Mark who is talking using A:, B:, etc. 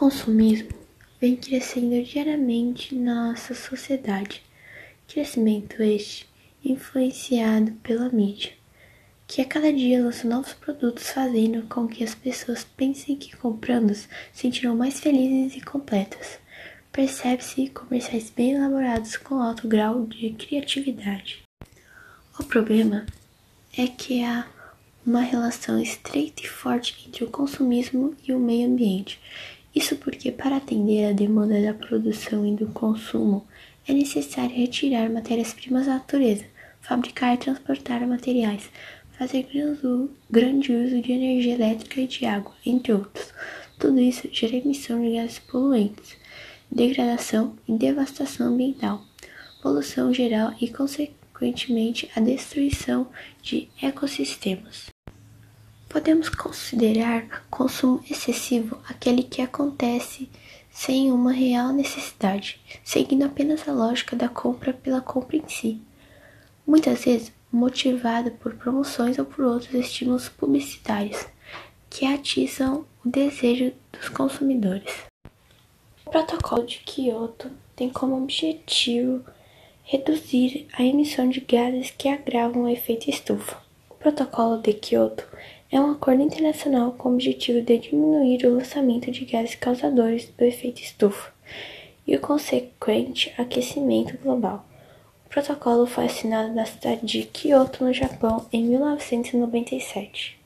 A: consumismo vem crescendo diariamente na nossa sociedade. Crescimento este influenciado pela mídia, que a cada dia lança novos produtos fazendo com que as pessoas pensem que comprando-os sentirão mais felizes e completas. Percebe-se comerciais bem elaborados com alto grau de criatividade. O problema é que há uma relação estreita e forte entre o consumismo e o meio ambiente. Isso porque, para atender à demanda da produção e do consumo, é necessário retirar matérias-primas da natureza, fabricar e transportar materiais, fazer grande uso de energia elétrica e de água, entre outros. Tudo isso gera emissão de gases poluentes, degradação e devastação ambiental, poluição geral e, consequentemente, a destruição de ecossistemas. Podemos considerar consumo excessivo aquele que acontece sem uma real necessidade, seguindo apenas a lógica da compra pela compra em si, muitas vezes motivada por promoções ou por outros estímulos publicitários que atiçam o desejo dos consumidores. O Protocolo de Kyoto tem como objetivo reduzir a emissão de gases que agravam o efeito estufa. O Protocolo de Kyoto é um acordo internacional com o objetivo de diminuir o lançamento de gases causadores do efeito estufa e o consequente aquecimento global. O protocolo foi assinado na cidade de Kyoto, no Japão, em 1997.